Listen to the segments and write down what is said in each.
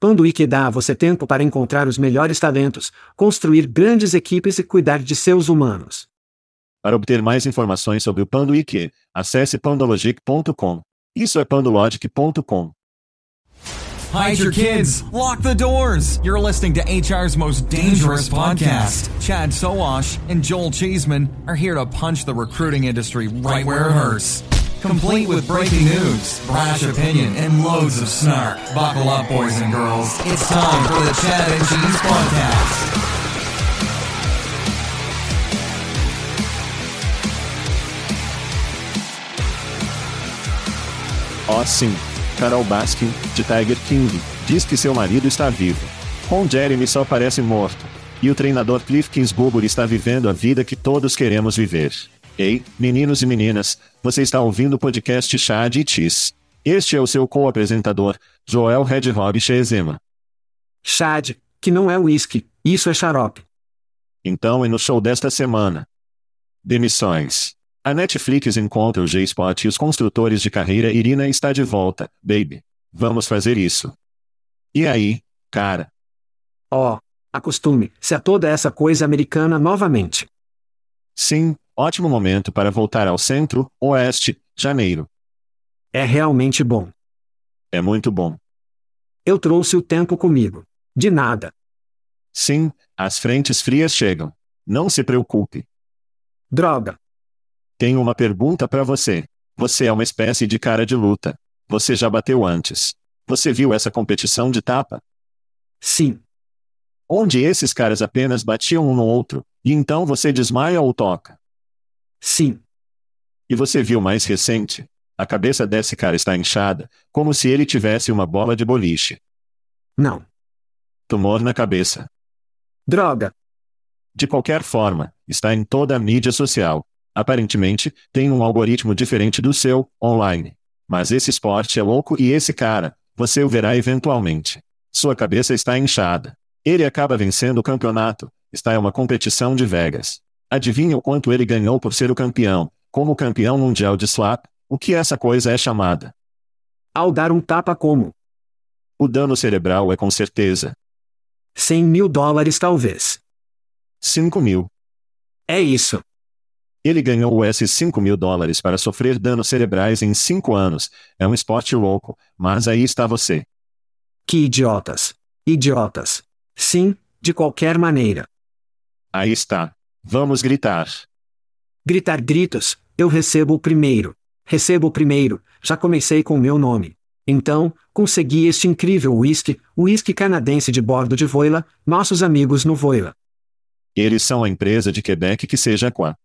Panduíque dá a você tempo para encontrar os melhores talentos, construir grandes equipes e cuidar de seus humanos. Para obter mais informações sobre o Panduíque, acesse pandologic.com. Isso é pandologic.com. Hide your kids. Lock the doors. You're listening to HR's most dangerous podcast. Chad Soash and Joel Cheeseman are here to punch the recruiting industry right where it hurts. Complete with breaking news, brash opinion, and loads of snark. Buckle up, boys and girls. It's time for the Chad and Cheese Podcast. Awesome. Carol Baskin, de Tiger King, diz que seu marido está vivo. Ron Jeremy só parece morto. E o treinador Cliff Kingsbury está vivendo a vida que todos queremos viver. Ei, meninos e meninas, você está ouvindo o podcast Chad e Cheese. Este é o seu co-apresentador, Joel Red Rob Chezema. Chad, que não é whisky, isso é xarope. Então é no show desta semana. Demissões. A Netflix encontra o G-Spot e os construtores de carreira Irina está de volta, baby. Vamos fazer isso. E aí, cara? Oh, acostume-se a toda essa coisa americana novamente. Sim, ótimo momento para voltar ao centro, oeste, janeiro. É realmente bom. É muito bom. Eu trouxe o tempo comigo. De nada. Sim, as frentes frias chegam. Não se preocupe. Droga. Tenho uma pergunta para você. Você é uma espécie de cara de luta. Você já bateu antes. Você viu essa competição de tapa? Sim. Onde esses caras apenas batiam um no outro, e então você desmaia ou toca? Sim. E você viu mais recente? A cabeça desse cara está inchada, como se ele tivesse uma bola de boliche. Não. Tumor na cabeça. Droga. De qualquer forma, está em toda a mídia social. Aparentemente, tem um algoritmo diferente do seu, online. Mas esse esporte é louco e esse cara, você o verá eventualmente. Sua cabeça está inchada. Ele acaba vencendo o campeonato. Está em uma competição de Vegas. Adivinha o quanto ele ganhou por ser o campeão, como campeão mundial de slap? O que essa coisa é chamada? Ao dar um tapa como? O dano cerebral é com certeza. 100 mil dólares talvez. 5 mil. É isso. Ele ganhou esses 5 mil dólares para sofrer danos cerebrais em 5 anos. É um esporte louco, mas aí está você. Que idiotas. Idiotas. Sim, de qualquer maneira. Aí está. Vamos gritar. Gritar gritos, eu recebo o primeiro. Recebo o primeiro, já comecei com o meu nome. Então, consegui este incrível whisky, whisky canadense de bordo de Voila, nossos amigos no Voila. Eles são a empresa de Quebec que seja qua.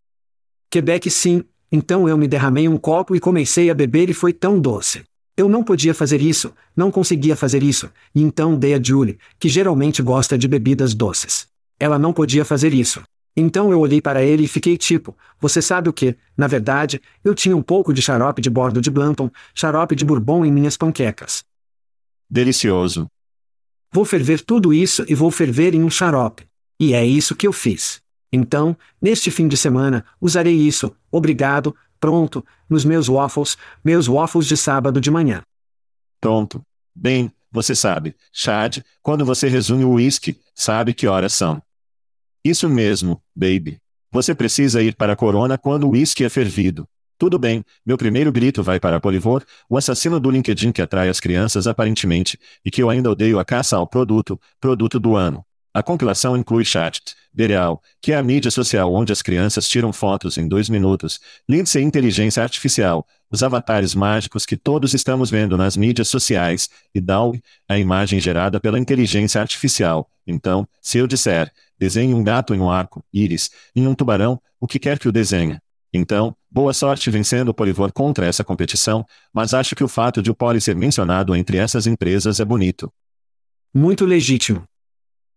Quebec sim, então eu me derramei um copo e comecei a beber e foi tão doce. Eu não podia fazer isso, não conseguia fazer isso, e então dei a Julie, que geralmente gosta de bebidas doces. Ela não podia fazer isso. Então eu olhei para ele e fiquei tipo, você sabe o que? Na verdade, eu tinha um pouco de xarope de bordo de Blanton, xarope de bourbon em minhas panquecas. Delicioso. Vou ferver tudo isso e vou ferver em um xarope. E é isso que eu fiz. Então, neste fim de semana, usarei isso, obrigado, pronto, nos meus waffles, meus waffles de sábado de manhã. Pronto. Bem, você sabe, Chad, quando você resume o whisky, sabe que horas são. Isso mesmo, baby. Você precisa ir para a Corona quando o whisky é fervido. Tudo bem, meu primeiro grito vai para Polivor, o assassino do LinkedIn que atrai as crianças aparentemente, e que eu ainda odeio a caça ao produto, produto do ano. A compilação inclui Chat, Bereal, que é a mídia social onde as crianças tiram fotos em dois minutos, Lindsay Inteligência Artificial, os avatares mágicos que todos estamos vendo nas mídias sociais, e DALL, a imagem gerada pela inteligência artificial. Então, se eu disser, desenhe um gato em um arco, íris, em um tubarão, o que quer que o desenhe. Então, boa sorte vencendo o Polivor contra essa competição, mas acho que o fato de o Poli ser mencionado entre essas empresas é bonito. Muito legítimo.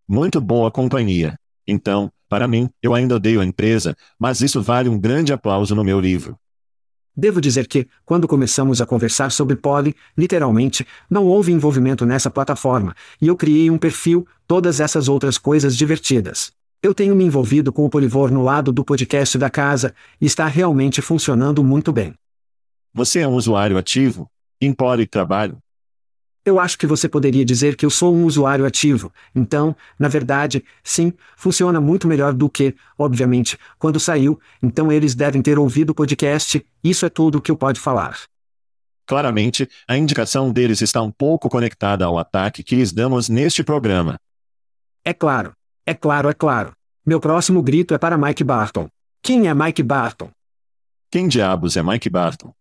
Muito boa companhia. Então, para mim, eu ainda odeio a empresa, mas isso vale um grande aplauso no meu livro. Devo dizer que, quando começamos a conversar sobre Poly, literalmente, não houve envolvimento nessa plataforma, e eu criei um perfil, todas essas outras coisas divertidas. Eu tenho me envolvido com o Polivor no lado do podcast da casa, e está realmente funcionando muito bem. Você é um usuário ativo? Em Poly trabalho? Eu acho que você poderia dizer que eu sou um usuário ativo. Então, na verdade, sim, funciona muito melhor do que, obviamente, quando saiu. Então eles devem ter ouvido o podcast. Isso é tudo o que eu pode falar. Claramente, a indicação deles está um pouco conectada ao ataque que lhes damos neste programa. É claro. É claro, é claro. Meu próximo grito é para Mike Barton. Quem é Mike Barton? Quem diabos é Mike Barton?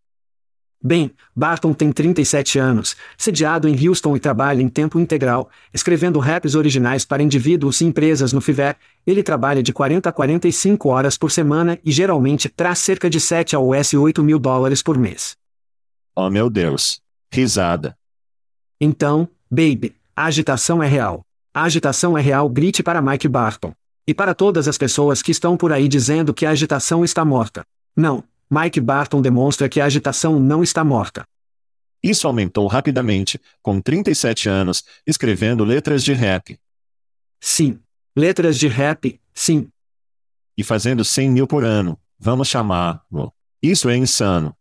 Bem, Barton tem 37 anos, sediado em Houston e trabalha em tempo integral, escrevendo raps originais para indivíduos e empresas no Fiverr. Ele trabalha de 40 a 45 horas por semana e geralmente traz cerca de 7 a US 8 mil dólares por mês. Oh meu Deus! Risada. Então, baby, a agitação é real. A agitação é real, grite para Mike Barton. E para todas as pessoas que estão por aí dizendo que a agitação está morta. Não, Mike Barton demonstra que a agitação não está morta. Isso aumentou rapidamente, com 37 anos, escrevendo letras de rap. Sim. Letras de rap, sim. E fazendo 100 mil por ano, vamos chamá-lo. Isso é insano.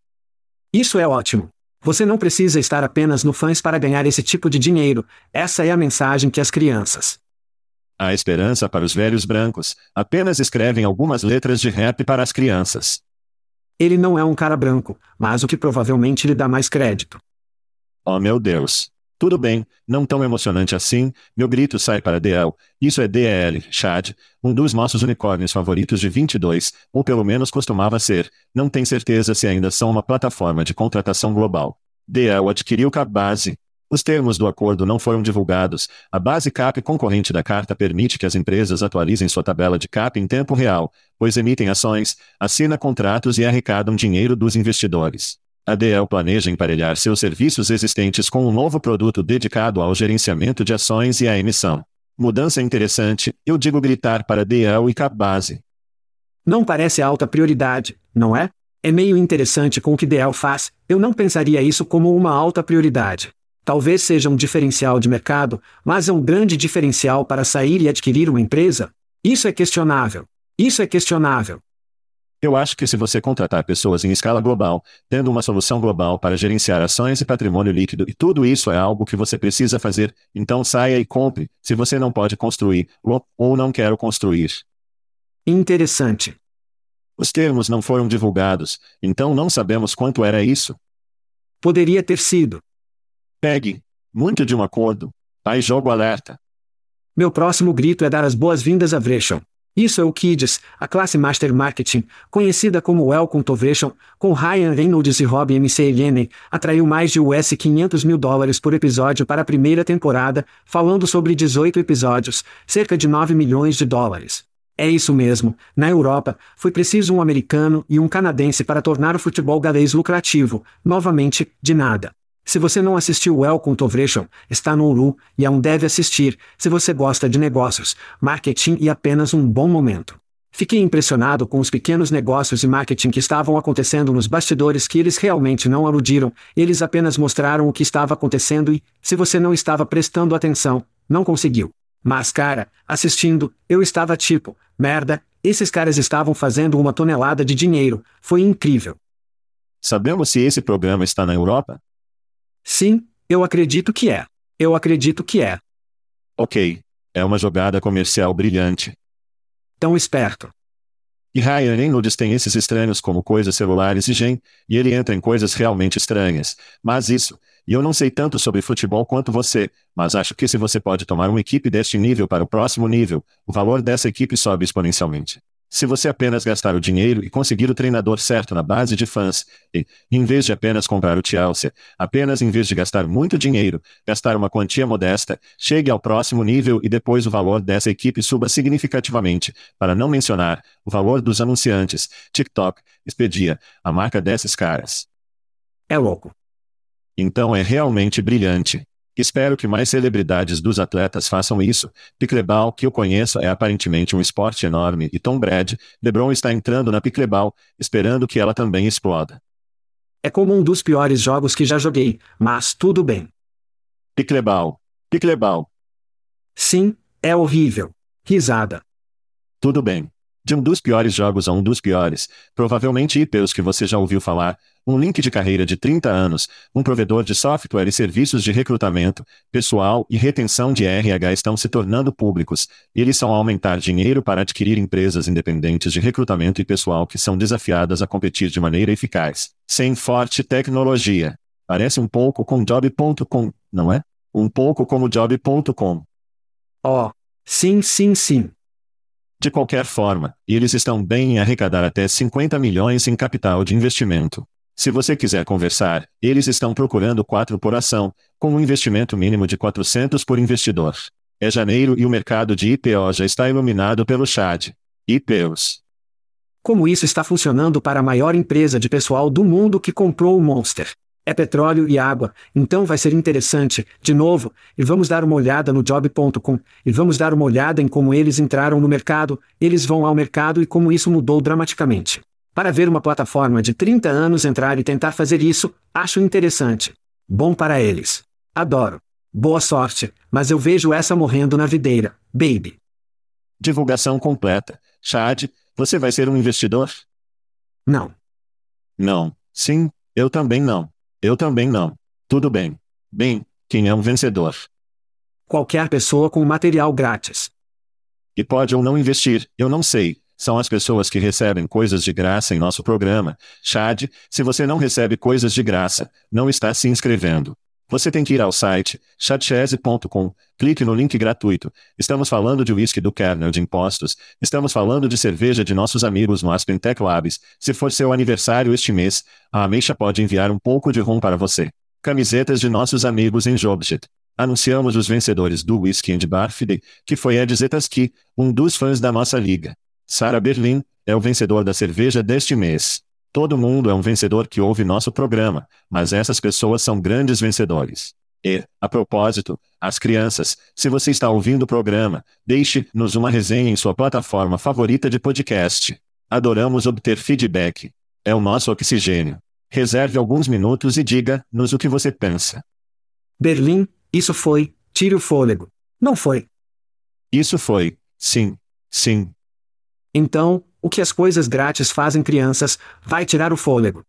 Isso é ótimo. Você não precisa estar apenas no fãs para ganhar esse tipo de dinheiro, essa é a mensagem que as crianças. Há esperança para os velhos brancos, apenas escrevem algumas letras de rap para as crianças. Ele não é um cara branco, mas o que provavelmente lhe dá mais crédito. Oh meu Deus. Tudo bem, não tão emocionante assim, meu grito sai para DL. Isso é DL, Chad, um dos nossos unicórnios favoritos de 22, ou pelo menos costumava ser, não tem certeza se ainda são uma plataforma de contratação global. DL adquiriu Cabase, os termos do acordo não foram divulgados. A base CAP concorrente da carta permite que as empresas atualizem sua tabela de CAP em tempo real, pois emitem ações, assinam contratos e arrecadam dinheiro dos investidores. A DL planeja emparelhar seus serviços existentes com um novo produto dedicado ao gerenciamento de ações e à emissão. Mudança interessante, eu digo gritar para DL e CAP base. Não parece alta prioridade, não é? É meio interessante com o que DL faz, eu não pensaria isso como uma alta prioridade. Talvez seja um diferencial de mercado, mas é um grande diferencial para sair e adquirir uma empresa? Isso é questionável. Isso é questionável. Eu acho que se você contratar pessoas em escala global, tendo uma solução global para gerenciar ações e patrimônio líquido e tudo isso é algo que você precisa fazer, então saia e compre, se você não pode construir, ou, não quer construir. Interessante. Os termos não foram divulgados, então não sabemos quanto era isso. Poderia ter sido. Pegue. Muito de um acordo. Aí jogo alerta. Meu próximo grito é dar as boas-vindas a Vreshon. Isso é o Kids, a classe Master Marketing, conhecida como Welcome to Vreshon, com Ryan Reynolds e Rob McElhenney, atraiu mais de US 500 mil dólares por episódio para a primeira temporada, falando sobre 18 episódios, cerca de 9 milhões de dólares. É isso mesmo, na Europa, foi preciso um americano e um canadense para tornar o futebol galês lucrativo, novamente, de nada. Se você não assistiu Welcome to Vreshon, está no Hulu, e é um deve assistir, se você gosta de negócios, marketing e apenas um bom momento. Fiquei impressionado com os pequenos negócios e marketing que estavam acontecendo nos bastidores que eles realmente não aludiram, eles apenas mostraram o que estava acontecendo e, se você não estava prestando atenção, não conseguiu. Mas cara, assistindo, eu estava tipo, merda, esses caras estavam fazendo uma tonelada de dinheiro, foi incrível. Sabemos se esse programa está na Europa? Sim, eu acredito que é. Eu acredito que é. Ok. É uma jogada comercial brilhante. Tão esperto. E Ryan Reynolds tem esses estranhos como coisas celulares e gen, e ele entra em coisas realmente estranhas. Mas isso, E eu não sei tanto sobre futebol quanto você, mas acho que se você pode tomar uma equipe deste nível para o próximo nível, o valor dessa equipe sobe exponencialmente. Se você apenas gastar o dinheiro e conseguir o treinador certo na base de fãs, e, em vez de apenas comprar o Chelsea, apenas em vez de gastar muito dinheiro, gastar uma quantia modesta, chegue ao próximo nível e depois o valor dessa equipe suba significativamente, para não mencionar o valor dos anunciantes, TikTok, Expedia, a marca desses caras. É louco. Então é realmente brilhante. Espero que mais celebridades dos atletas façam isso. Pickleball, que eu conheço, é aparentemente um esporte enorme e Tom Brady, LeBron está entrando na pickleball, esperando que ela também exploda. É como um dos piores jogos que já joguei, mas tudo bem. Pickleball. Pickleball. Sim, é horrível. Risada. Tudo bem. De um dos piores jogos a um dos piores, provavelmente IPEUs que você já ouviu falar, um link de carreira de 30 anos, um provedor de software e serviços de recrutamento, pessoal e retenção de RH estão se tornando públicos, eles são aumentar dinheiro para adquirir empresas independentes de recrutamento e pessoal que são desafiadas a competir de maneira eficaz, sem forte tecnologia. Parece um pouco com job.com, não é? Um pouco como job.com. Oh, sim, sim, sim. De qualquer forma, eles estão bem em arrecadar até 50 milhões em capital de investimento. Se você quiser conversar, eles estão procurando 4 por ação, com um investimento mínimo de 400 por investidor. É janeiro e o mercado de IPO já está iluminado pelo CHAD. IPOs. Como isso está funcionando para a maior empresa de pessoal do mundo que comprou o Monster? É petróleo e água, então vai ser interessante, de novo, e vamos dar uma olhada no job.com, e vamos dar uma olhada em como eles entraram no mercado, eles vão ao mercado e como isso mudou dramaticamente. Para ver uma plataforma de 30 anos entrar e tentar fazer isso, acho interessante. Bom para eles. Adoro. Boa sorte, mas eu vejo essa morrendo na videira, baby. Divulgação completa. Chad, você vai ser um investidor? Não. Não. Sim, eu também não. Eu também não. Tudo bem. Bem, quem é um vencedor? Qualquer pessoa com material grátis. E pode ou não investir, eu não sei. São as pessoas que recebem coisas de graça em nosso programa. Chad, se você não recebe coisas de graça, não está se inscrevendo. Você tem que ir ao site chatchese.com, clique no link gratuito. Estamos falando de whisky do kernel de impostos, estamos falando de cerveja de nossos amigos no Aspen Tech Labs. Se for seu aniversário este mês, a Ameixa pode enviar um pouco de rum para você. Camisetas de nossos amigos em Jobjet. Anunciamos os vencedores do Whisky and Bar Friday, que foi Ed Zetaski, um dos fãs da nossa liga. Sarah Berlin, é o vencedor da cerveja deste mês. Todo mundo é um vencedor que ouve nosso programa, mas essas pessoas são grandes vencedores. E, a propósito, as crianças, se você está ouvindo o programa, deixe-nos uma resenha em sua plataforma favorita de podcast. Adoramos obter feedback. É o nosso oxigênio. Reserve alguns minutos e diga-nos o que você pensa. Berlim, isso foi, tire o fôlego. Não foi. Isso foi, sim, sim. Então, o que as coisas grátis fazem crianças, vai tirar o fôlego.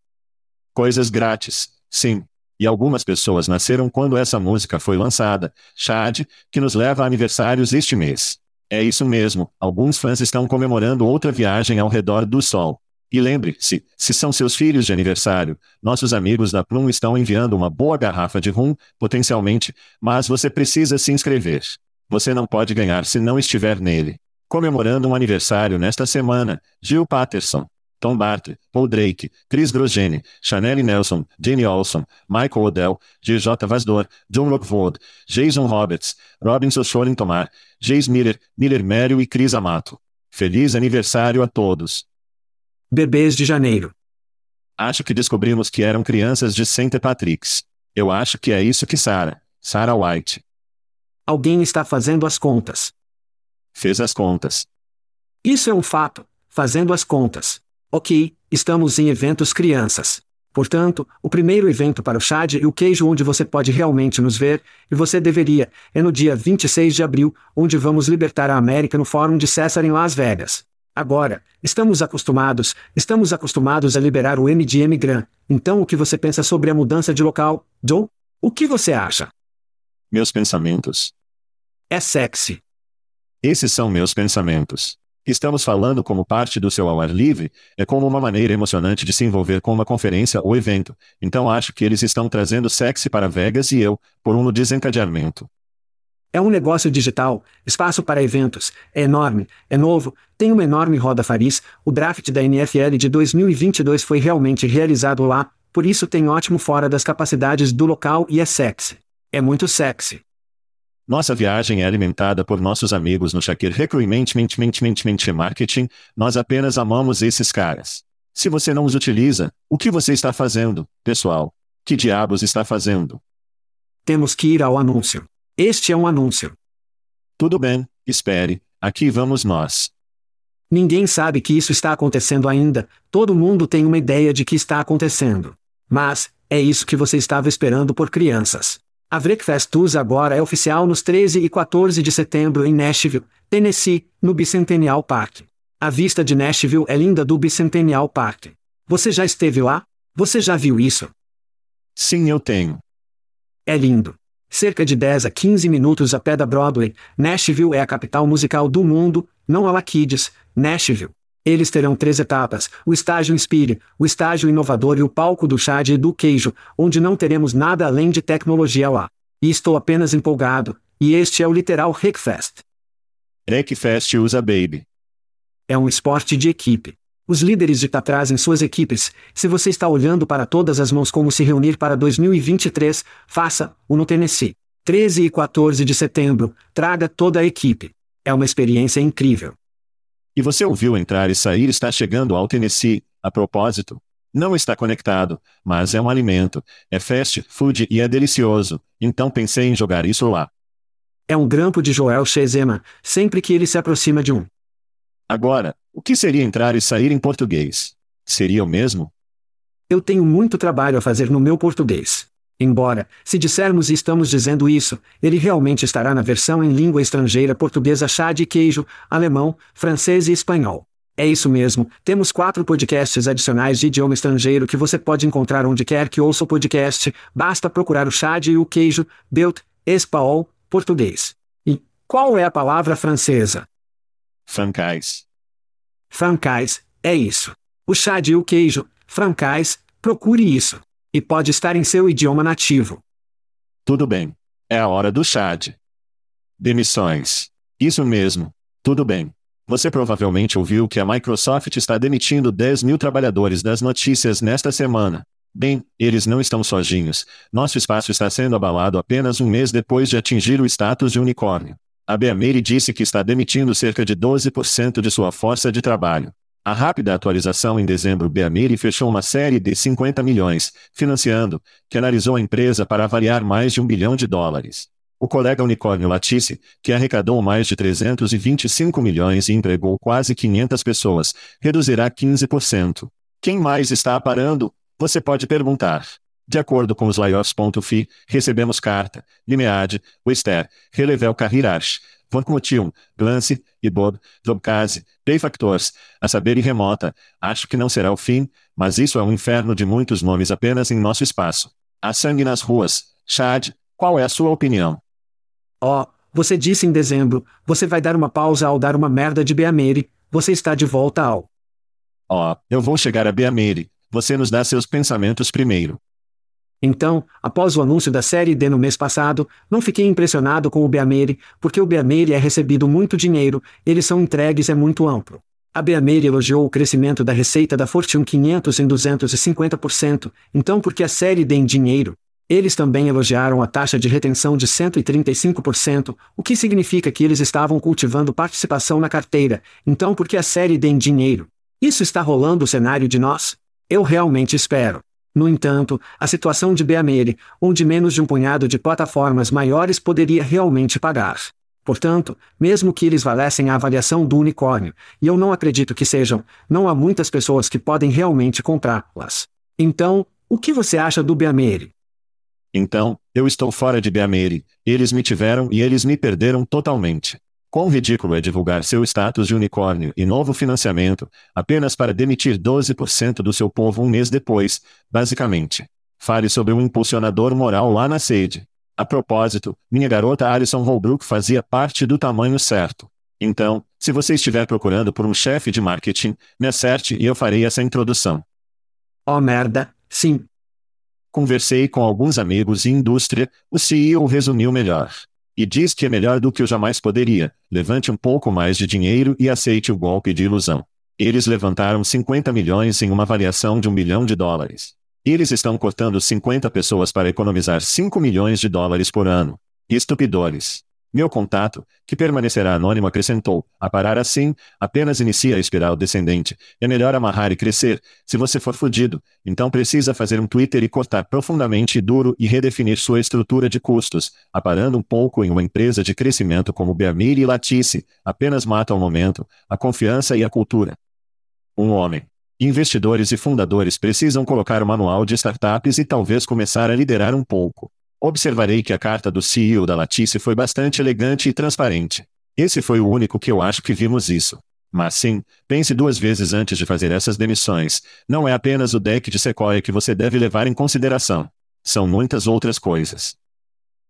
Coisas grátis, sim. E algumas pessoas nasceram quando essa música foi lançada, Chad, que nos leva a aniversários este mês. É isso mesmo, alguns fãs estão comemorando outra viagem ao redor do Sol. E lembre-se, se são seus filhos de aniversário, nossos amigos da Plum estão enviando uma boa garrafa de rum, potencialmente, mas você precisa se inscrever. Você não pode ganhar se não estiver nele. Comemorando um aniversário nesta semana, Jill Patterson, Tom Bartley, Paul Drake, Chris Grosjean, Chanel Nelson, Jenny Olson, Michael Odell, G.J. Vasdor, John Rockwood, Jason Roberts, Robinson Shorin Tomar, Jace Miller, Miller Mério e Chris Amato. Feliz aniversário a todos. Bebês de janeiro. Acho que descobrimos que eram crianças de St. Patrick's. Eu acho que é isso que Sarah, Sarah White. Alguém está fazendo as contas. Fez as contas. Isso é um fato, fazendo as contas. Ok, estamos em eventos crianças. Portanto, o primeiro evento para o Chad e o queijo onde você pode realmente nos ver, e você deveria, é no dia 26 de abril, onde vamos libertar a América no Fórum de César em Las Vegas. Agora, estamos acostumados, estamos acostumados a liberar o MGM Grand. Então o que você pensa sobre a mudança de local, Joe? O que você acha? Meus pensamentos. É sexy. Esses são meus pensamentos. Estamos falando como parte do seu ao ar livre, é como uma maneira emocionante de se envolver com uma conferência ou evento. Então acho que eles estão trazendo sexy para Vegas e eu, por um desencadeamento. É um negócio digital, espaço para eventos, é enorme, é novo, tem uma enorme roda Faris, o draft da NFL de 2022 foi realmente realizado lá, por isso tem ótimo fora das capacidades do local e é sexy. É muito sexy. Nossa viagem é alimentada por nossos amigos no Shakir Recruitment Marketing, nós apenas amamos esses caras. Se você não os utiliza, o que você está fazendo, pessoal? Que diabos está fazendo? Temos que ir ao anúncio. Este é um anúncio. Tudo bem, espere, aqui vamos nós. Ninguém sabe que isso está acontecendo ainda, todo mundo tem uma ideia de que está acontecendo. Mas, é isso que você estava esperando por crianças. A Breakfast Tours agora é oficial nos 13 e 14 de setembro em Nashville, Tennessee, no Bicentennial Park. A vista de Nashville é linda do Bicentennial Park. Você já esteve lá? Você já viu isso? Sim, eu tenho. É lindo. Cerca de 10 a 15 minutos a pé da Broadway, Nashville é a capital musical do mundo, não a Laquides, Nashville. Eles terão três etapas: o estágio Inspire, o estágio inovador e o palco do chá e do queijo, onde não teremos nada além de tecnologia lá. E estou apenas empolgado, e este é o literal Rickfest. Rickfest usa Baby. É um esporte de equipe. Os líderes de trazem suas equipes. Se você está olhando para todas as mãos como se reunir para 2023, faça-o no Tennessee. 13 e 14 de setembro, traga toda a equipe. É uma experiência incrível. E você ouviu entrar e sair está chegando ao Tennessee, a propósito. Não está conectado, mas é um alimento, é fast food e é delicioso, então pensei em jogar isso lá. É um grampo de Joel Shezema, sempre que ele se aproxima de um. Agora, o que seria entrar e sair em português? Seria o mesmo? Eu tenho muito trabalho a fazer no meu português. Embora, se dissermos e estamos dizendo isso, ele realmente estará na versão em língua estrangeira portuguesa chá de queijo, alemão, francês e espanhol. É isso mesmo, temos quatro podcasts adicionais de idioma estrangeiro que você pode encontrar onde quer que ouça o podcast, basta procurar o chá de e o queijo, Built, Espanhol, português. E qual é a palavra francesa? Francais. Francais, é isso. O chá de o queijo, francais, procure isso. E pode estar em seu idioma nativo. Tudo bem. É a hora do chá Demissões. Isso mesmo. Tudo bem. Você provavelmente ouviu que a Microsoft está demitindo 10 mil trabalhadores das notícias nesta semana. Bem, eles não estão sozinhos. Nosso espaço está sendo abalado apenas um mês depois de atingir o status de unicórnio. A Beameire disse que está demitindo cerca de 12% de sua força de trabalho. A rápida atualização em dezembro Beameire fechou uma série de 50 milhões, financiando, que analisou a empresa para avaliar mais de um bilhão de dólares. O colega unicórnio Latice, que arrecadou mais de 325 milhões e empregou quase 500 pessoas, reduzirá 15%. Quem mais está parando? Você pode perguntar. De acordo com os layoffs.fi, recebemos carta, Limeade, Wester, Relevel Carrirarch, Vancomotion, Glance, e Bob, Jobcase, Payfactors, a saber e remota. Acho que não será o fim, mas isso é um inferno de muitos nomes apenas em nosso espaço. Há sangue nas ruas. Chad, qual é a sua opinião? Oh, você disse em dezembro, você vai dar uma pausa ao dar uma merda de Beamere, você está de volta ao. Oh, eu vou chegar a Beamere. Você nos dá seus pensamentos primeiro. Então, após o anúncio da série D no mês passado, não fiquei impressionado com o Beameire, porque o Beameire é recebido muito dinheiro, eles são entregues é muito amplo. A Beameire elogiou o crescimento da receita da Fortune 500 em 250%, então por que a série D em dinheiro? Eles também elogiaram a taxa de retenção de 135%, o que significa que eles estavam cultivando participação na carteira, então por que a série D em dinheiro? Isso está rolando o cenário de nós? Eu realmente espero. No entanto, a situação de Beamere, onde menos de um punhado de plataformas maiores poderia realmente pagar. Portanto, mesmo que eles valessem a avaliação do unicórnio, e eu não acredito que sejam, não há muitas pessoas que podem realmente comprá-las. Então, o que você acha do Beamere? Então, eu estou fora de Beamere, eles me tiveram e eles me perderam totalmente. Quão ridículo é divulgar seu status de unicórnio e novo financiamento, apenas para demitir 12% do seu povo um mês depois, basicamente. Fale sobre um impulsionador moral lá na sede. A propósito, minha garota Alison Holbrook fazia parte do tamanho certo. Então, se você estiver procurando por um chefe de marketing, me acerte e eu farei essa introdução. Oh merda, sim. Conversei com alguns amigos em indústria, o CEO resumiu melhor. E diz que é melhor do que eu jamais poderia. Levante um pouco mais de dinheiro e aceite o golpe de ilusão. Eles levantaram 50 milhões em uma avaliação de um milhão de dólares. Eles estão cortando 50 pessoas para economizar 5 milhões de dólares por ano. Estupidores. Meu contato, que permanecerá anônimo, acrescentou: a parar assim, apenas inicia a espiral descendente. É melhor amarrar e crescer. Se você for fudido, então precisa fazer um Twitter e cortar profundamente e duro e redefinir sua estrutura de custos, aparando um pouco em uma empresa de crescimento como Beamir e Latice. Apenas mata o momento, a confiança e a cultura. Um homem. Investidores e fundadores precisam colocar o manual de startups e talvez começar a liderar um pouco. Observarei que a carta do CEO da Latice foi bastante elegante e transparente. Esse foi o único que eu acho que vimos isso. Mas sim, pense duas vezes antes de fazer essas demissões. Não é apenas o deck de Sequoia que você deve levar em consideração. São muitas outras coisas.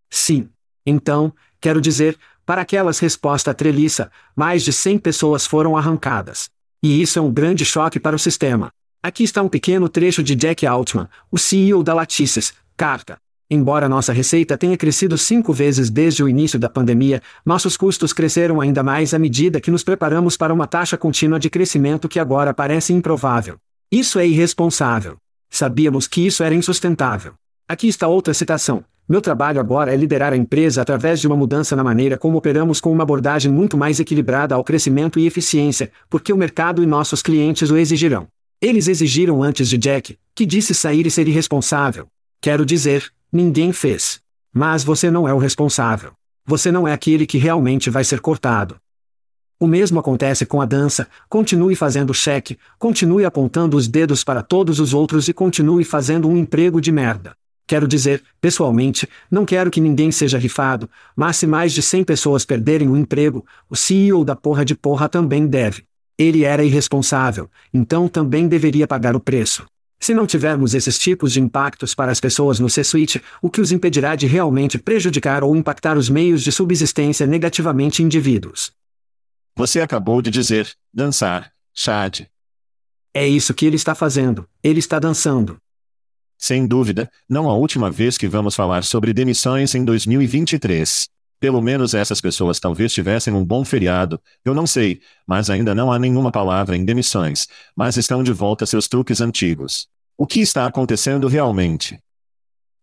Sim. Então, quero dizer, para aquelas resposta treliça, mais de 100 pessoas foram arrancadas. E isso é um grande choque para o sistema. Aqui está um pequeno trecho de Jack Altman, o CEO da Latices, carta. Embora nossa receita tenha crescido cinco vezes desde o início da pandemia, nossos custos cresceram ainda mais à medida que nos preparamos para uma taxa contínua de crescimento que agora parece improvável. Isso é irresponsável. Sabíamos que isso era insustentável. Aqui está outra citação. Meu trabalho agora é liderar a empresa através de uma mudança na maneira como operamos com uma abordagem muito mais equilibrada ao crescimento e eficiência, porque o mercado e nossos clientes o exigirão. Eles exigiram antes de Jack, que disse sair e ser irresponsável. Quero dizer, Ninguém fez. Mas você não é o responsável. Você não é aquele que realmente vai ser cortado. O mesmo acontece com a dança, continue fazendo cheque, continue apontando os dedos para todos os outros e continue fazendo um emprego de merda. Quero dizer, pessoalmente, não quero que ninguém seja rifado, mas se mais de 100 pessoas perderem o emprego, o CEO da porra de porra também deve. Ele era irresponsável, então também deveria pagar o preço. Se não tivermos esses tipos de impactos para as pessoas no C-Suite, o que os impedirá de realmente prejudicar ou impactar os meios de subsistência negativamente indivíduos. Você acabou de dizer, dançar, Chad. É isso que ele está fazendo, ele está dançando. Sem dúvida, não a última vez que vamos falar sobre demissões em 2023. Pelo menos essas pessoas talvez tivessem um bom feriado, eu não sei, mas ainda não há nenhuma palavra em demissões, mas estão de volta seus truques antigos. O que está acontecendo realmente?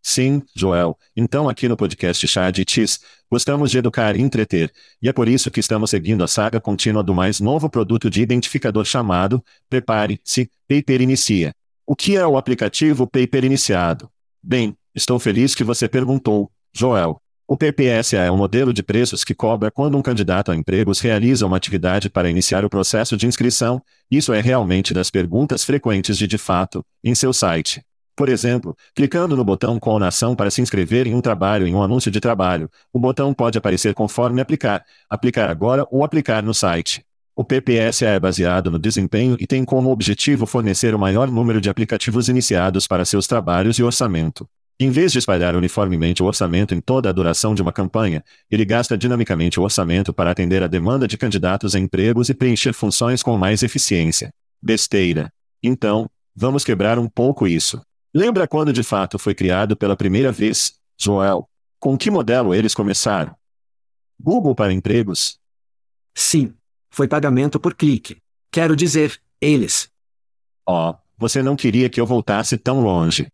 Sim, Joel, então aqui no podcast Chá de Tis, gostamos de educar e entreter, e é por isso que estamos seguindo a saga contínua do mais novo produto de identificador chamado, prepare-se, Paper Inicia. O que é o aplicativo Paper Iniciado? Bem, estou feliz que você perguntou, Joel. O PPSA é um modelo de preços que cobra quando um candidato a empregos realiza uma atividade para iniciar o processo de inscrição. Isso é realmente das perguntas frequentes de de fato, em seu site. Por exemplo, clicando no botão com nação para se inscrever em um trabalho em um anúncio de trabalho, o botão pode aparecer conforme aplicar, aplicar agora ou aplicar no site. O PPSA é baseado no desempenho e tem como objetivo fornecer o maior número de aplicativos iniciados para seus trabalhos e orçamento. Em vez de espalhar uniformemente o orçamento em toda a duração de uma campanha, ele gasta dinamicamente o orçamento para atender a demanda de candidatos a empregos e preencher funções com mais eficiência. Besteira. Então, vamos quebrar um pouco isso. Lembra quando de fato foi criado pela primeira vez, Joel? Com que modelo eles começaram? Google para empregos? Sim. Foi pagamento por clique. Quero dizer, eles. Oh, você não queria que eu voltasse tão longe.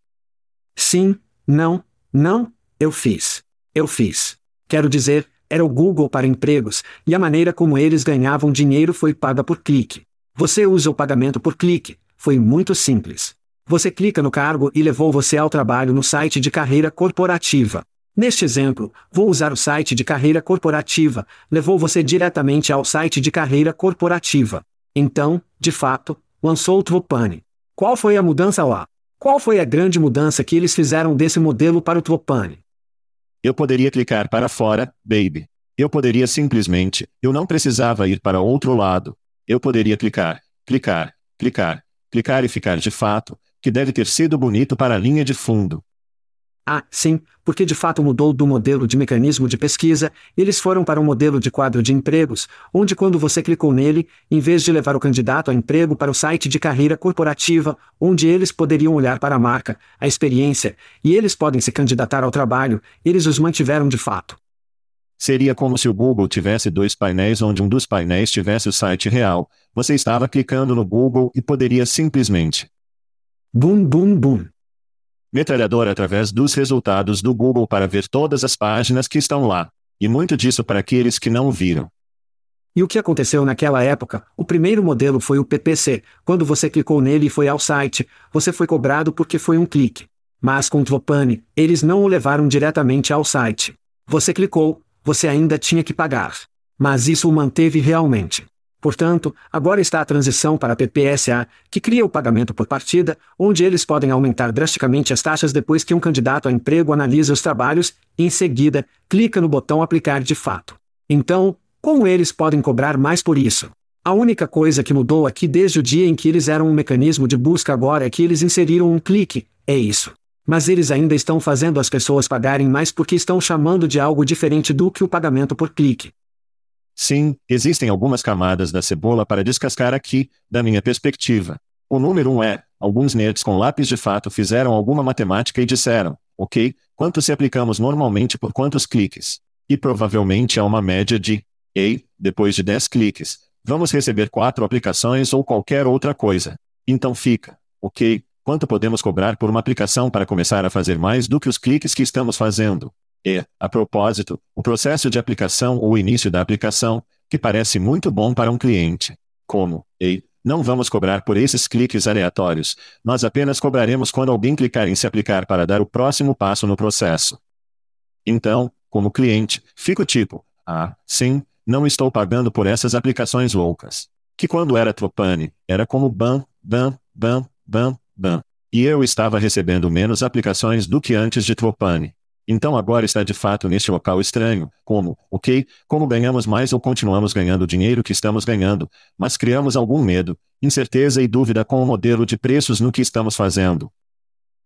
Sim, não, não, eu fiz. Eu fiz. Quero dizer, era o Google para empregos, e a maneira como eles ganhavam dinheiro foi paga por clique. Você usa o pagamento por clique, foi muito simples. Você clica no cargo e levou você ao trabalho no site de carreira corporativa. Neste exemplo, vou usar o site de carreira corporativa, levou você diretamente ao site de carreira corporativa. Então, de fato, lançou o Twopani. Qual foi a mudança lá? Qual foi a grande mudança que eles fizeram desse modelo para o Twopani? Eu poderia clicar para fora, baby. Eu poderia simplesmente, eu não precisava ir para outro lado. Eu poderia clicar, clicar, clicar, clicar e ficar de fato, que deve ter sido bonito para a linha de fundo. Ah, sim, porque de fato mudou do modelo de mecanismo de pesquisa, eles foram para um modelo de quadro de empregos, onde quando você clicou nele, em vez de levar o candidato a emprego para o site de carreira corporativa, onde eles poderiam olhar para a marca, a experiência, e eles podem se candidatar ao trabalho, eles os mantiveram de fato. Seria como se o Google tivesse dois painéis onde um dos painéis tivesse o site real. Você estava clicando no Google e poderia simplesmente. Bum, bum, bum metralhador através dos resultados do Google para ver todas as páginas que estão lá. E muito disso para aqueles que não viram. E o que aconteceu naquela época? O primeiro modelo foi o PPC. Quando você clicou nele e foi ao site, você foi cobrado porque foi um clique. Mas com Tvopani, eles não o levaram diretamente ao site. Você clicou, você ainda tinha que pagar. Mas isso o manteve realmente. Portanto, agora está a transição para a PPSA, que cria o pagamento por partida, onde eles podem aumentar drasticamente as taxas depois que um candidato a emprego analisa os trabalhos, e em seguida, clica no botão aplicar de fato. Então, como eles podem cobrar mais por isso? A única coisa que mudou aqui desde o dia em que eles eram um mecanismo de busca agora é que eles inseriram um clique, é isso. Mas eles ainda estão fazendo as pessoas pagarem mais porque estão chamando de algo diferente do que o pagamento por clique. Sim, existem algumas camadas da cebola para descascar aqui, da minha perspectiva. O número um é: alguns nerds com lápis de fato fizeram alguma matemática e disseram, ok, quanto se aplicamos normalmente por quantos cliques? E provavelmente é uma média de, ei, depois de 10 cliques, vamos receber quatro aplicações ou qualquer outra coisa. Então fica, ok, quanto podemos cobrar por uma aplicação para começar a fazer mais do que os cliques que estamos fazendo? E, a propósito, o processo de aplicação ou início da aplicação, que parece muito bom para um cliente. Como, ei, não vamos cobrar por esses cliques aleatórios, nós apenas cobraremos quando alguém clicar em se aplicar para dar o próximo passo no processo. Então, como cliente, fico tipo, ah, sim, não estou pagando por essas aplicações loucas. Que quando era Tropane, era como bam, bam, bam, bam, bam. E eu estava recebendo menos aplicações do que antes de Tropane. Então agora está de fato neste local estranho, como, ok, como ganhamos mais ou continuamos ganhando o dinheiro que estamos ganhando, mas criamos algum medo, incerteza e dúvida com o modelo de preços no que estamos fazendo.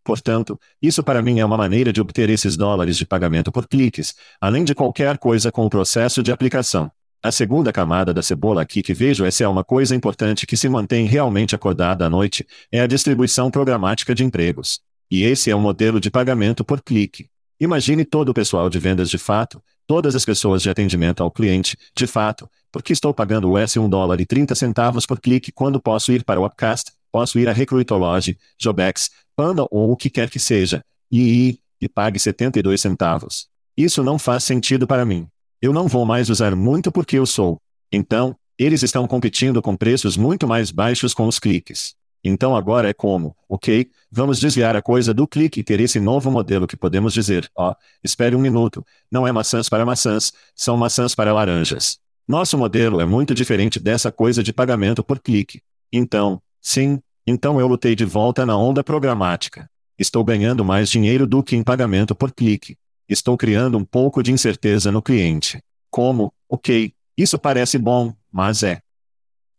Portanto, isso para mim é uma maneira de obter esses dólares de pagamento por cliques, além de qualquer coisa com o processo de aplicação. A segunda camada da cebola aqui que vejo essa é uma coisa importante que se mantém realmente acordada à noite, é a distribuição programática de empregos. E esse é o modelo de pagamento por clique. Imagine todo o pessoal de vendas de fato, todas as pessoas de atendimento ao cliente, de fato, porque estou pagando o S 1 dólar e 30 centavos por clique quando posso ir para o Upcast, posso ir a Recruitology, Jobex, Panda ou o que quer que seja, e, e, e pague 72 centavos. Isso não faz sentido para mim. Eu não vou mais usar muito porque eu sou. Então, eles estão competindo com preços muito mais baixos com os cliques. Então agora é como, ok, vamos desviar a coisa do clique e ter esse novo modelo que podemos dizer, ó, oh, espere um minuto, não é maçãs para maçãs, são maçãs para laranjas. Nosso modelo é muito diferente dessa coisa de pagamento por clique. Então, sim, então eu lutei de volta na onda programática. Estou ganhando mais dinheiro do que em pagamento por clique. Estou criando um pouco de incerteza no cliente. Como, ok, isso parece bom, mas é.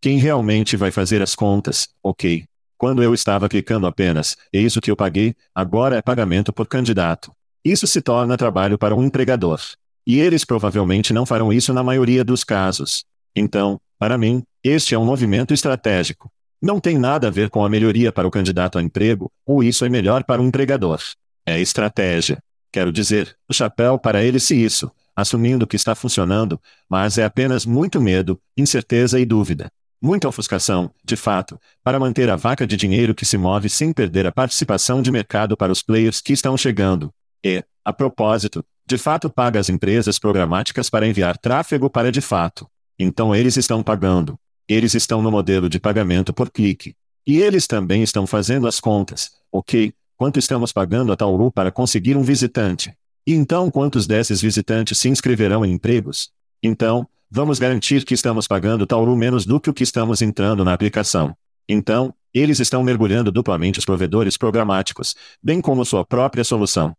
Quem realmente vai fazer as contas, ok, quando eu estava clicando apenas, é isso que eu paguei, agora é pagamento por candidato. Isso se torna trabalho para um empregador. E eles provavelmente não farão isso na maioria dos casos. Então, para mim, este é um movimento estratégico. Não tem nada a ver com a melhoria para o candidato a emprego, ou isso é melhor para o empregador. É estratégia. Quero dizer, o chapéu para ele se isso, assumindo que está funcionando, mas é apenas muito medo, incerteza e dúvida. Muita ofuscação, de fato, para manter a vaca de dinheiro que se move sem perder a participação de mercado para os players que estão chegando. E, a propósito, de fato paga as empresas programáticas para enviar tráfego para de fato. Então eles estão pagando. Eles estão no modelo de pagamento por clique. E eles também estão fazendo as contas. Ok, quanto estamos pagando a Tauru para conseguir um visitante? E então quantos desses visitantes se inscreverão em empregos? Então, vamos garantir que estamos pagando Tauru menos do que o que estamos entrando na aplicação. Então, eles estão mergulhando duplamente os provedores programáticos, bem como sua própria solução.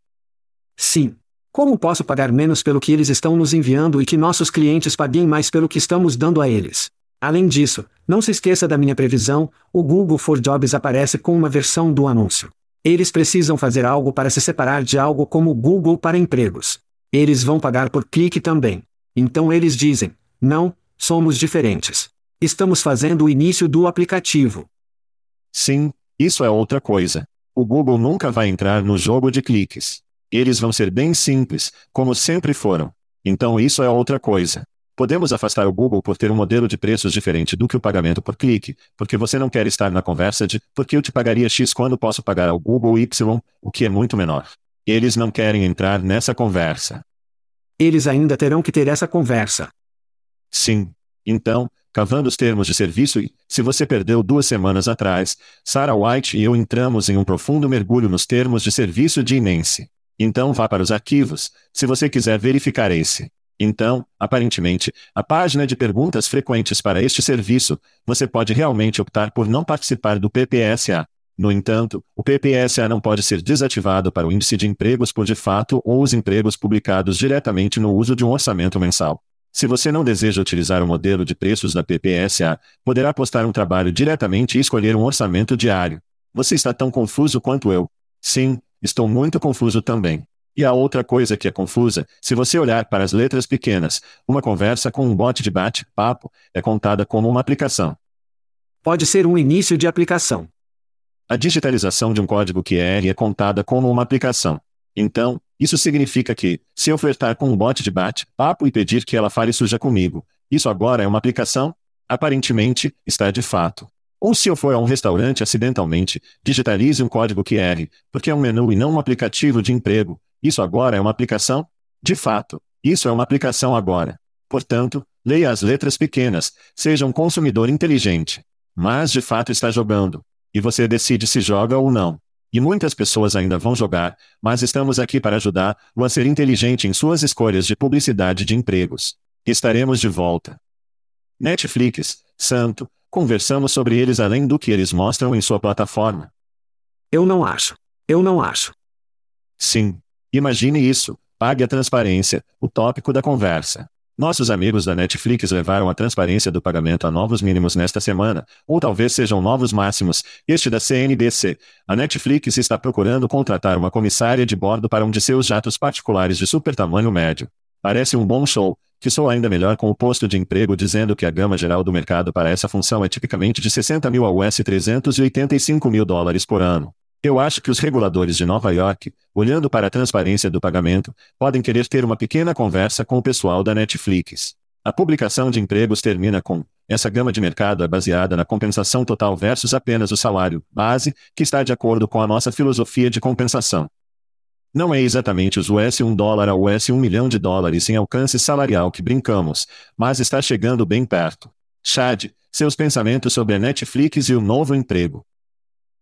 Sim. Como posso pagar menos pelo que eles estão nos enviando e que nossos clientes paguem mais pelo que estamos dando a eles? Além disso, não se esqueça da minha previsão: o Google for Jobs aparece com uma versão do anúncio. Eles precisam fazer algo para se separar de algo como o Google para empregos. Eles vão pagar por clique também. Então eles dizem: não, somos diferentes. Estamos fazendo o início do aplicativo. Sim, isso é outra coisa. O Google nunca vai entrar no jogo de cliques. Eles vão ser bem simples, como sempre foram. Então isso é outra coisa. Podemos afastar o Google por ter um modelo de preços diferente do que o pagamento por clique, porque você não quer estar na conversa de porque eu te pagaria X quando posso pagar ao Google Y, o que é muito menor. Eles não querem entrar nessa conversa. Eles ainda terão que ter essa conversa. Sim. Então, cavando os termos de serviço e, se você perdeu duas semanas atrás, Sarah White e eu entramos em um profundo mergulho nos termos de serviço de Inense. Então vá para os arquivos, se você quiser verificar esse. Então, aparentemente, a página de perguntas frequentes para este serviço, você pode realmente optar por não participar do PPSA. No entanto, o PPSA não pode ser desativado para o índice de empregos por de fato ou os empregos publicados diretamente no uso de um orçamento mensal. Se você não deseja utilizar o modelo de preços da PPSA, poderá postar um trabalho diretamente e escolher um orçamento diário. Você está tão confuso quanto eu. Sim, estou muito confuso também. E a outra coisa que é confusa, se você olhar para as letras pequenas, uma conversa com um bot de bate-papo é contada como uma aplicação. Pode ser um início de aplicação. A digitalização de um código QR é contada como uma aplicação. Então, isso significa que, se eu flertar com um bot de bate-papo e pedir que ela fale suja comigo, isso agora é uma aplicação? Aparentemente, está de fato. Ou se eu for a um restaurante acidentalmente, digitalize um código QR, porque é um menu e não um aplicativo de emprego, isso agora é uma aplicação? De fato, isso é uma aplicação agora. Portanto, leia as letras pequenas, seja um consumidor inteligente. Mas de fato está jogando. E você decide se joga ou não. E muitas pessoas ainda vão jogar, mas estamos aqui para ajudar-o a ser inteligente em suas escolhas de publicidade de empregos. Estaremos de volta. Netflix, santo, conversamos sobre eles além do que eles mostram em sua plataforma. Eu não acho. Eu não acho. Sim, Imagine isso, pague a transparência, o tópico da conversa. Nossos amigos da Netflix levaram a transparência do pagamento a novos mínimos nesta semana, ou talvez sejam novos máximos, este da CNBC. A Netflix está procurando contratar uma comissária de bordo para um de seus jatos particulares de super tamanho médio. Parece um bom show, que sou ainda melhor com o posto de emprego dizendo que a gama geral do mercado para essa função é tipicamente de 60 mil a US 385 mil dólares por ano. Eu acho que os reguladores de Nova York, olhando para a transparência do pagamento, podem querer ter uma pequena conversa com o pessoal da Netflix. A publicação de empregos termina com: essa gama de mercado é baseada na compensação total versus apenas o salário base, que está de acordo com a nossa filosofia de compensação. Não é exatamente os US 1 dólar ao US 1 milhão de dólares em alcance salarial que brincamos, mas está chegando bem perto. Chad, seus pensamentos sobre a Netflix e o novo emprego.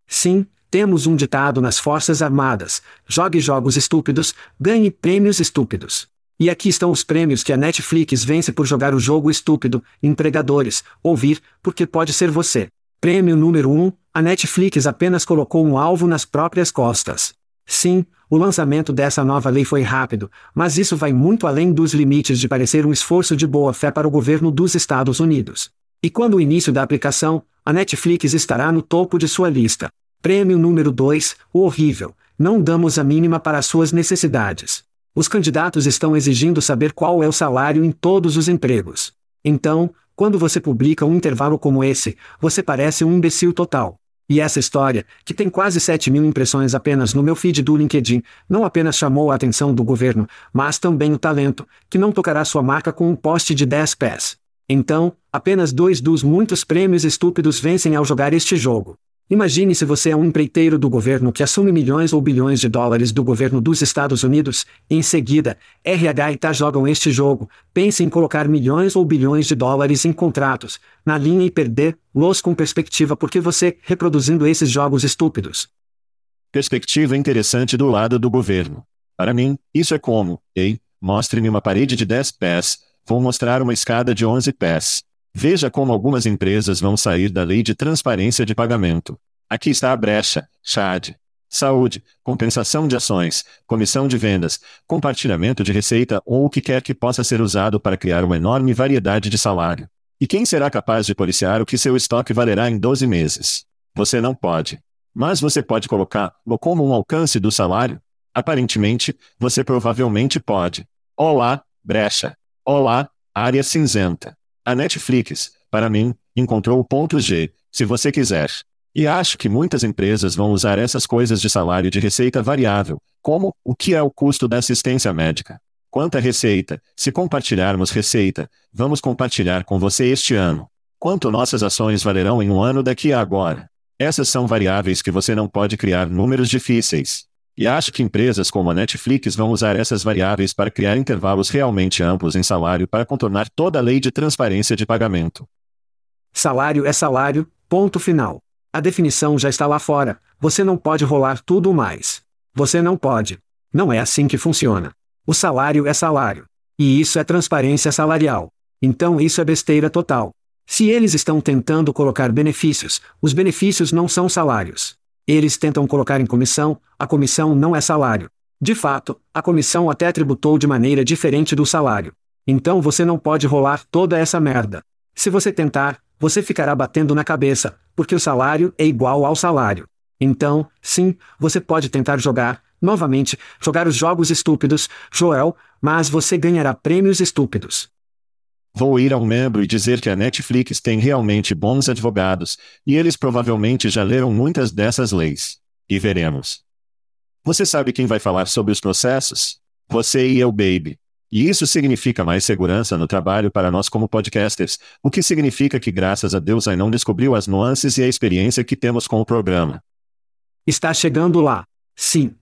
Sim, temos um ditado nas Forças Armadas: jogue jogos estúpidos, ganhe prêmios estúpidos. E aqui estão os prêmios que a Netflix vence por jogar o jogo estúpido, empregadores, ouvir, porque pode ser você. Prêmio número 1, a Netflix apenas colocou um alvo nas próprias costas. Sim, o lançamento dessa nova lei foi rápido, mas isso vai muito além dos limites de parecer um esforço de boa fé para o governo dos Estados Unidos. E quando o início da aplicação, a Netflix estará no topo de sua lista. Prêmio número 2, o horrível. Não damos a mínima para suas necessidades. Os candidatos estão exigindo saber qual é o salário em todos os empregos. Então, quando você publica um intervalo como esse, você parece um imbecil total. E essa história, que tem quase 7 mil impressões apenas no meu feed do LinkedIn, não apenas chamou a atenção do governo, mas também o talento, que não tocará sua marca com um poste de 10 pés. Então, apenas dois dos muitos prêmios estúpidos vencem ao jogar este jogo. Imagine se você é um empreiteiro do governo que assume milhões ou bilhões de dólares do governo dos Estados Unidos, em seguida, RH e TA jogam este jogo, pense em colocar milhões ou bilhões de dólares em contratos, na linha e perder-los com perspectiva porque você, reproduzindo esses jogos estúpidos. Perspectiva interessante do lado do governo. Para mim, isso é como, ei, mostre-me uma parede de 10 pés, vou mostrar uma escada de 11 pés. Veja como algumas empresas vão sair da lei de transparência de pagamento. Aqui está a brecha, Chad. Saúde, compensação de ações, comissão de vendas, compartilhamento de receita ou o que quer que possa ser usado para criar uma enorme variedade de salário. E quem será capaz de policiar o que seu estoque valerá em 12 meses? Você não pode. Mas você pode colocá-lo como um alcance do salário? Aparentemente, você provavelmente pode. Olá, brecha. Olá, área cinzenta. A Netflix, para mim, encontrou o ponto G, se você quiser. E acho que muitas empresas vão usar essas coisas de salário de receita variável, como o que é o custo da assistência médica. Quanto à receita, se compartilharmos receita, vamos compartilhar com você este ano. Quanto nossas ações valerão em um ano daqui a agora? Essas são variáveis que você não pode criar números difíceis. E acho que empresas como a Netflix vão usar essas variáveis para criar intervalos realmente amplos em salário para contornar toda a lei de transparência de pagamento. Salário é salário, ponto final. A definição já está lá fora, você não pode rolar tudo mais. Você não pode. Não é assim que funciona. O salário é salário. E isso é transparência salarial. Então isso é besteira total. Se eles estão tentando colocar benefícios, os benefícios não são salários. Eles tentam colocar em comissão, a comissão não é salário. De fato, a comissão até tributou de maneira diferente do salário. Então você não pode rolar toda essa merda. Se você tentar, você ficará batendo na cabeça, porque o salário é igual ao salário. Então, sim, você pode tentar jogar, novamente, jogar os jogos estúpidos, Joel, mas você ganhará prêmios estúpidos. Vou ir ao membro e dizer que a Netflix tem realmente bons advogados, e eles provavelmente já leram muitas dessas leis. E veremos. Você sabe quem vai falar sobre os processos? Você e eu, baby. E isso significa mais segurança no trabalho para nós como podcasters, o que significa que graças a Deus não descobriu as nuances e a experiência que temos com o programa. Está chegando lá. Sim.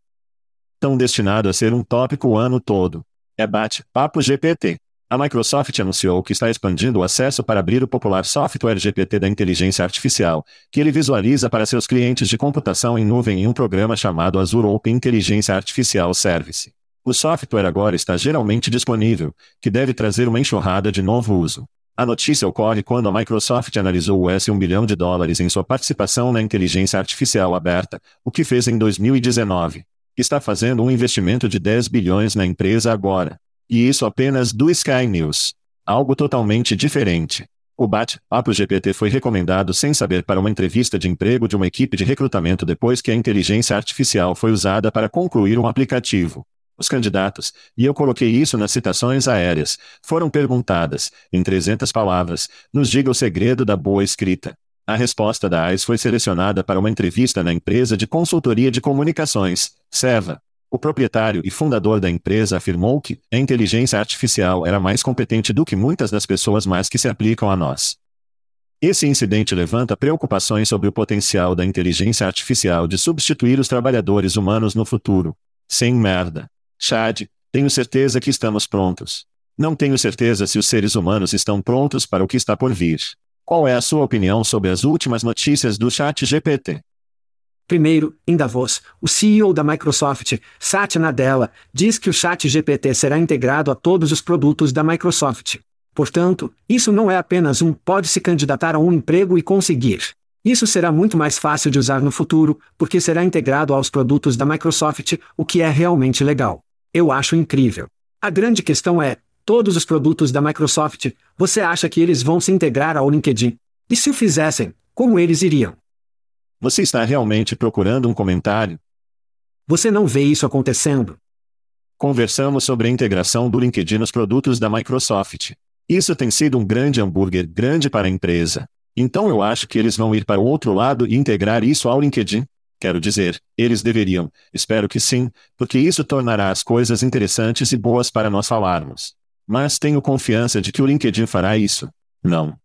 Tão destinado a ser um tópico o ano todo. É bate-papo GPT. A Microsoft anunciou que está expandindo o acesso para abrir o popular software GPT da inteligência artificial, que ele visualiza para seus clientes de computação em nuvem em um programa chamado Azure Open Inteligência Artificial Service. O software agora está geralmente disponível, que deve trazer uma enxurrada de novo uso. A notícia ocorre quando a Microsoft analisou o S 1 bilhão de dólares em sua participação na inteligência artificial aberta, o que fez em 2019. Está fazendo um investimento de 10 bilhões na empresa agora. E isso apenas do Sky News. Algo totalmente diferente. O bate-papo GPT foi recomendado sem saber para uma entrevista de emprego de uma equipe de recrutamento depois que a inteligência artificial foi usada para concluir um aplicativo. Os candidatos, e eu coloquei isso nas citações aéreas, foram perguntadas, em 300 palavras, nos diga o segredo da boa escrita. A resposta da AIS foi selecionada para uma entrevista na empresa de consultoria de comunicações, SEVA. O proprietário e fundador da empresa afirmou que a inteligência artificial era mais competente do que muitas das pessoas mais que se aplicam a nós. Esse incidente levanta preocupações sobre o potencial da inteligência artificial de substituir os trabalhadores humanos no futuro. Sem merda. Chad, tenho certeza que estamos prontos. Não tenho certeza se os seres humanos estão prontos para o que está por vir. Qual é a sua opinião sobre as últimas notícias do Chat GPT? Primeiro, em Davos, o CEO da Microsoft, Satya Nadella, diz que o Chat GPT será integrado a todos os produtos da Microsoft. Portanto, isso não é apenas um pode se candidatar a um emprego e conseguir. Isso será muito mais fácil de usar no futuro, porque será integrado aos produtos da Microsoft, o que é realmente legal. Eu acho incrível. A grande questão é: todos os produtos da Microsoft, você acha que eles vão se integrar ao LinkedIn? E se o fizessem, como eles iriam? Você está realmente procurando um comentário? Você não vê isso acontecendo. Conversamos sobre a integração do LinkedIn nos produtos da Microsoft. Isso tem sido um grande hambúrguer grande para a empresa. Então eu acho que eles vão ir para o outro lado e integrar isso ao LinkedIn. Quero dizer, eles deveriam, espero que sim, porque isso tornará as coisas interessantes e boas para nós falarmos. Mas tenho confiança de que o LinkedIn fará isso. Não.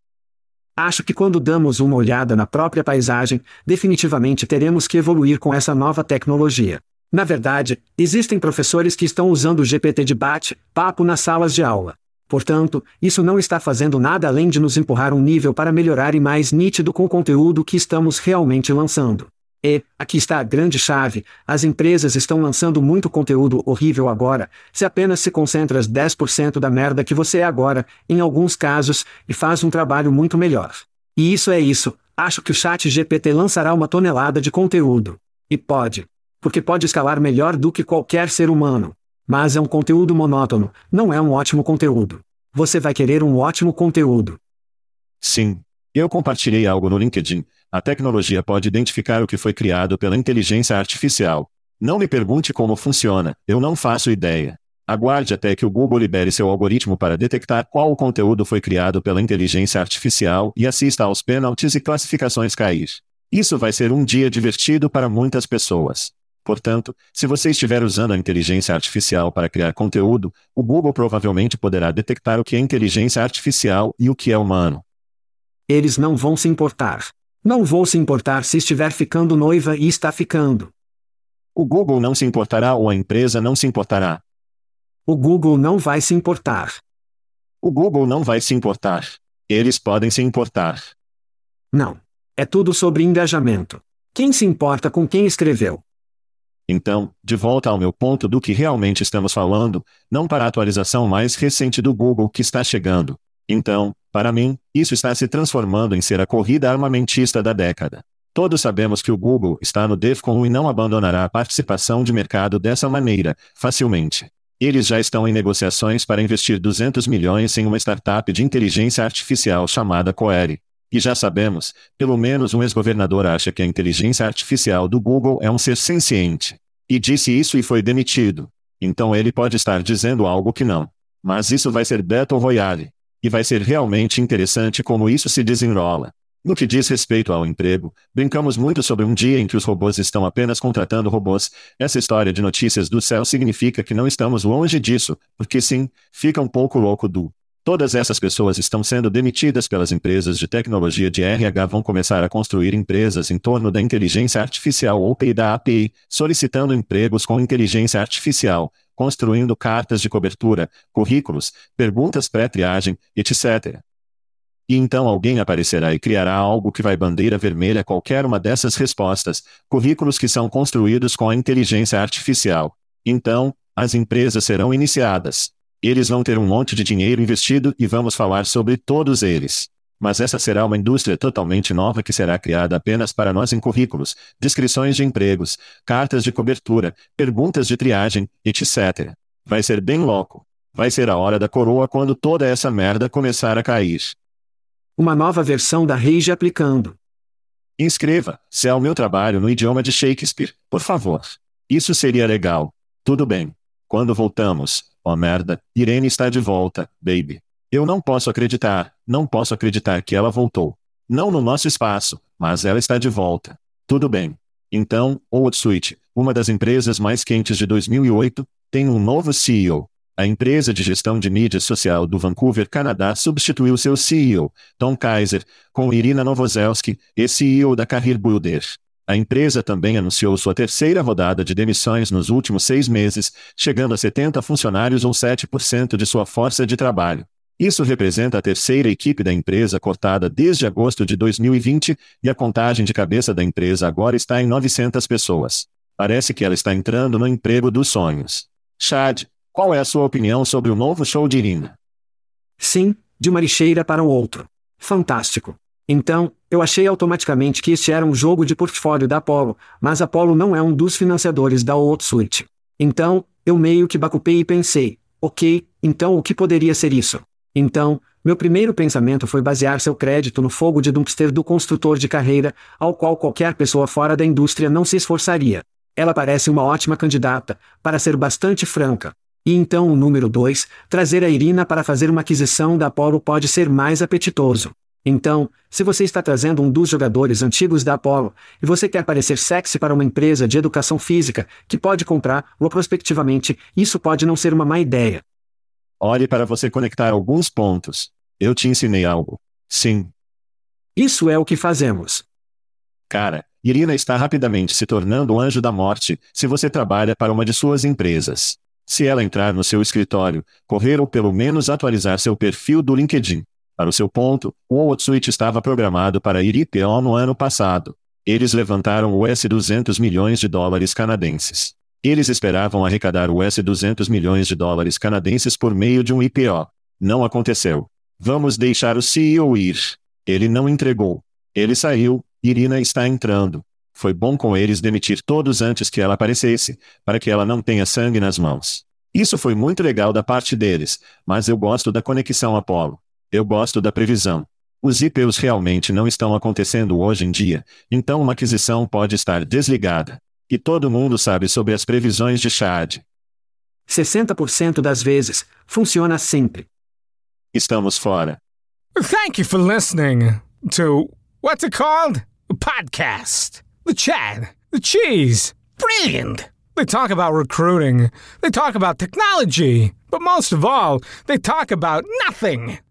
Acho que quando damos uma olhada na própria paisagem, definitivamente teremos que evoluir com essa nova tecnologia. Na verdade, existem professores que estão usando o GPT de bate-papo nas salas de aula. Portanto, isso não está fazendo nada além de nos empurrar um nível para melhorar e mais nítido com o conteúdo que estamos realmente lançando. E, aqui está a grande chave, as empresas estão lançando muito conteúdo horrível agora, se apenas se concentras 10% da merda que você é agora, em alguns casos, e faz um trabalho muito melhor. E isso é isso, acho que o chat GPT lançará uma tonelada de conteúdo. E pode. Porque pode escalar melhor do que qualquer ser humano. Mas é um conteúdo monótono, não é um ótimo conteúdo. Você vai querer um ótimo conteúdo. Sim. Eu compartilhei algo no LinkedIn. A tecnologia pode identificar o que foi criado pela inteligência artificial. Não me pergunte como funciona, eu não faço ideia. Aguarde até que o Google libere seu algoritmo para detectar qual conteúdo foi criado pela inteligência artificial e assista aos pênaltis e classificações cair. Isso vai ser um dia divertido para muitas pessoas. Portanto, se você estiver usando a inteligência artificial para criar conteúdo, o Google provavelmente poderá detectar o que é inteligência artificial e o que é humano. Eles não vão se importar. Não vou se importar se estiver ficando noiva e está ficando. O Google não se importará ou a empresa não se importará. O Google não vai se importar. O Google não vai se importar. Eles podem se importar. Não. É tudo sobre engajamento. Quem se importa com quem escreveu? Então, de volta ao meu ponto do que realmente estamos falando, não para a atualização mais recente do Google que está chegando. Então, para mim, isso está se transformando em ser a corrida armamentista da década. Todos sabemos que o Google está no DEFCON e não abandonará a participação de mercado dessa maneira, facilmente. Eles já estão em negociações para investir 200 milhões em uma startup de inteligência artificial chamada Coere. E já sabemos, pelo menos um ex-governador acha que a inteligência artificial do Google é um ser senciente. E disse isso e foi demitido. Então ele pode estar dizendo algo que não. Mas isso vai ser Battle Royale. E vai ser realmente interessante como isso se desenrola. No que diz respeito ao emprego, brincamos muito sobre um dia em que os robôs estão apenas contratando robôs. Essa história de notícias do céu significa que não estamos longe disso, porque sim, fica um pouco louco do Todas essas pessoas estão sendo demitidas pelas empresas de tecnologia de RH vão começar a construir empresas em torno da inteligência artificial ou da API, solicitando empregos com inteligência artificial, construindo cartas de cobertura, currículos, perguntas pré-triagem, etc. E então alguém aparecerá e criará algo que vai bandeira vermelha qualquer uma dessas respostas, currículos que são construídos com a inteligência artificial. Então, as empresas serão iniciadas. Eles vão ter um monte de dinheiro investido e vamos falar sobre todos eles. Mas essa será uma indústria totalmente nova que será criada apenas para nós em currículos, descrições de empregos, cartas de cobertura, perguntas de triagem, etc. Vai ser bem louco. Vai ser a hora da coroa quando toda essa merda começar a cair. Uma nova versão da Rage aplicando. Inscreva, se é meu trabalho no idioma de Shakespeare, por favor. Isso seria legal. Tudo bem. Quando voltamos, Oh merda, Irene está de volta, baby. Eu não posso acreditar, não posso acreditar que ela voltou. Não no nosso espaço, mas ela está de volta. Tudo bem. Então, Outsuite, uma das empresas mais quentes de 2008, tem um novo CEO. A empresa de gestão de mídia social do Vancouver, Canadá, substituiu seu CEO, Tom Kaiser, com Irina Novoselski, ex-CEO da Career Builder. A empresa também anunciou sua terceira rodada de demissões nos últimos seis meses, chegando a 70 funcionários ou 7% de sua força de trabalho. Isso representa a terceira equipe da empresa cortada desde agosto de 2020, e a contagem de cabeça da empresa agora está em 900 pessoas. Parece que ela está entrando no emprego dos sonhos. Chad, qual é a sua opinião sobre o novo show de Irina? Sim, de uma lixeira para o outro. Fantástico. Então, eu achei automaticamente que este era um jogo de portfólio da Apollo, mas Apollo não é um dos financiadores da Outsuite. Então, eu meio que bacupei e pensei, ok, então o que poderia ser isso? Então, meu primeiro pensamento foi basear seu crédito no fogo de dumpster do construtor de carreira, ao qual qualquer pessoa fora da indústria não se esforçaria. Ela parece uma ótima candidata, para ser bastante franca. E então o número 2, trazer a Irina para fazer uma aquisição da Apollo pode ser mais apetitoso. Então, se você está trazendo um dos jogadores antigos da Apollo, e você quer parecer sexy para uma empresa de educação física, que pode comprar-o prospectivamente, isso pode não ser uma má ideia. Olhe para você conectar alguns pontos. Eu te ensinei algo. Sim. Isso é o que fazemos. Cara, Irina está rapidamente se tornando o anjo da morte, se você trabalha para uma de suas empresas. Se ela entrar no seu escritório, correr ou pelo menos atualizar seu perfil do LinkedIn, para o seu ponto, o Outsuite estava programado para ir IPO no ano passado. Eles levantaram o US 200 milhões de dólares canadenses. Eles esperavam arrecadar o US 200 milhões de dólares canadenses por meio de um IPO. Não aconteceu. Vamos deixar o CEO ir. Ele não entregou. Ele saiu, Irina está entrando. Foi bom com eles demitir todos antes que ela aparecesse, para que ela não tenha sangue nas mãos. Isso foi muito legal da parte deles, mas eu gosto da conexão Apollo. Eu gosto da previsão. Os IPOs realmente não estão acontecendo hoje em dia, então uma aquisição pode estar desligada. E todo mundo sabe sobre as previsões de Chad. 60% das vezes, funciona sempre. Estamos fora. Thank you for listening to what's it called? A podcast. The Chad. The Cheese. Brilliant. They talk about recruiting. They talk about technology. But most of all, they talk about nothing.